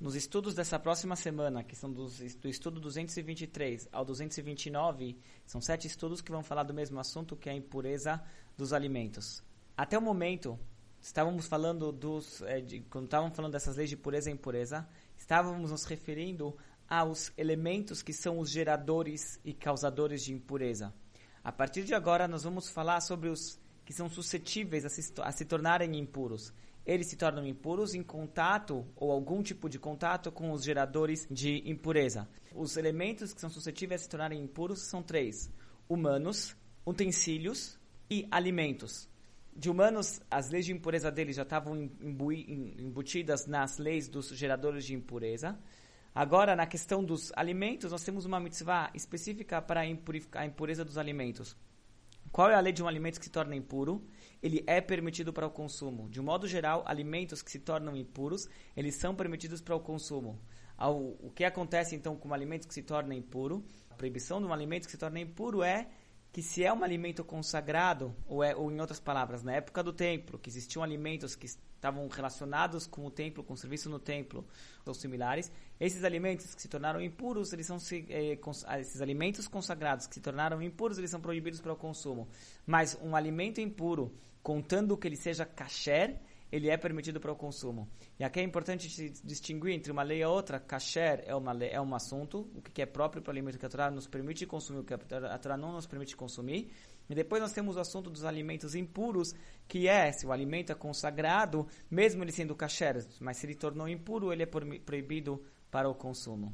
nos estudos dessa próxima semana, que são dos, do estudo 223 ao 229, são sete estudos que vão falar do mesmo assunto, que é a impureza dos alimentos. Até o momento, estávamos falando dos, é, de, quando estávamos falando dessas leis de pureza e impureza, estávamos nos referindo aos elementos que são os geradores e causadores de impureza. A partir de agora, nós vamos falar sobre os que são suscetíveis a se, a se tornarem impuros. Eles se tornam impuros em contato ou algum tipo de contato com os geradores de impureza. Os elementos que são suscetíveis a se tornarem impuros são três: humanos, utensílios e alimentos. De humanos, as leis de impureza deles já estavam embutidas nas leis dos geradores de impureza. Agora, na questão dos alimentos, nós temos uma mitzvah específica para a impureza dos alimentos. Qual é a lei de um alimento que se torna impuro? Ele é permitido para o consumo. De modo geral, alimentos que se tornam impuros, eles são permitidos para o consumo. o que acontece então com um alimento que se torna impuro? A proibição de um alimento que se torna impuro é que se é um alimento consagrado, ou, é, ou em outras palavras, na época do templo, que existiam alimentos que estavam relacionados com o templo, com o serviço no templo, ou similares, esses alimentos que se tornaram impuros, eles são eh, ah, esses alimentos consagrados que se tornaram impuros, eles são proibidos para o consumo. Mas um alimento impuro, contando que ele seja kasher, ele é permitido para o consumo. E aqui é importante distinguir entre uma lei e outra. Kasher é, uma lei, é um assunto, o que é próprio para o alimento que a Torá nos permite consumir, o que a Torá não nos permite consumir. E depois nós temos o assunto dos alimentos impuros, que é, se o alimento é consagrado, mesmo ele sendo kasher, mas se ele tornou impuro, ele é proibido para o consumo.